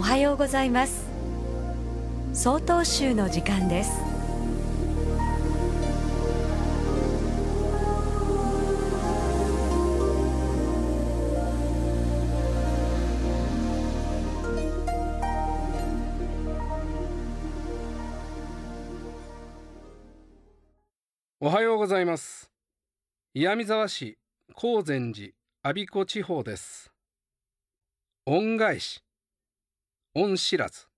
おはようございます。総統集の時間です。おはようございます。岩見沢市高善寺阿鼻子地方です。恩返し。恩知らず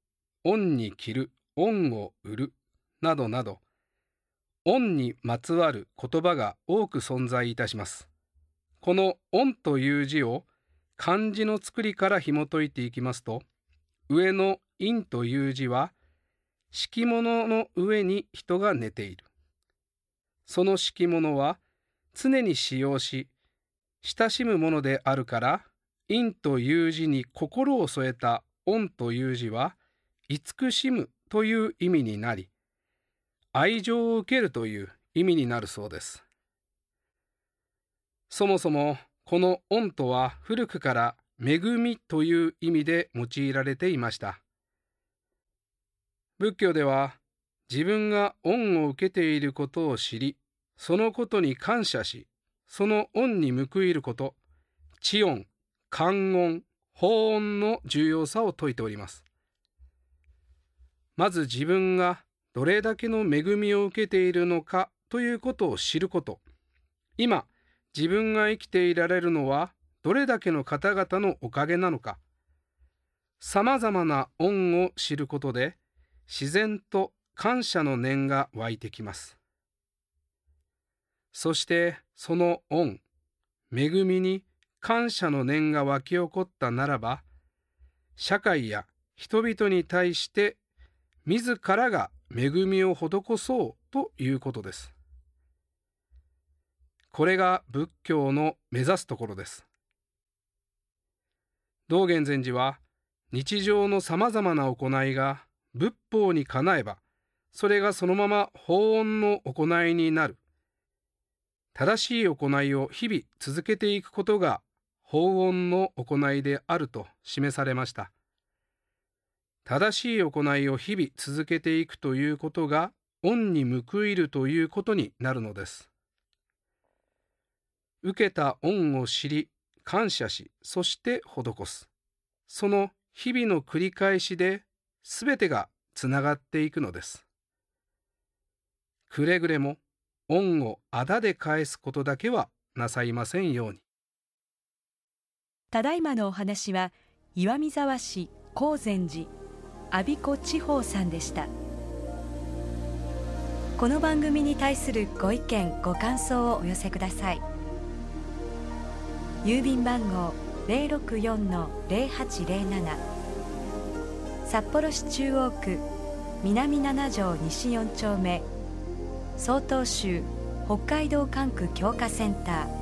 恩に着る恩を売るなどなど恩にまつわる言葉が多く存在いたします。この恩という字を漢字の作りから紐解いていきますと上の陰という字は敷物の上に人が寝ている。その敷物は常に使用し、親しむものであるから、陰という字に心を添えた恩という字は、慈しむという意味になり、愛情を受けるという意味になるそうです。そもそもこの恩とは古くから恵みという意味で用いられていました。仏教では自分が恩を受けていることを知り、そのことに感謝し、その恩に報いること、知恩、観音、法恩の重要さを説いております。まず自分がどれだけの恵みを受けているのかということを知ること。今、自分が生きていられるのはどれだけの方々のおかげなのか。様々な恩を知ることで、自然と感謝の念が湧いてきます。そしてその恩、恵みに感謝の念が湧き起こったならば、社会や人々に対して自らが恵みを施そうということです。これが仏教の目指すところです。道元禅師は日常のさまざまな行いが仏法にかなえば、それがそのまま法恩の行いになる。正しい行いを日々続けていくことが法恩の行いであると示されました。正しい行いを日々続けていくということが恩に報いるということになるのです。受けた恩を知り、感謝し、そして施す。その日々の繰り返しで全てがつながっていくのです。くれぐれも恩をあだで返すことだけはなさいませんように。ただいまのお話は岩見沢市高善寺阿鼻子地方さんでした。この番組に対するご意見ご感想をお寄せください。郵便番号064-0807札幌市中央区南七条西4丁目。曹洞宗北海道管区強化センター。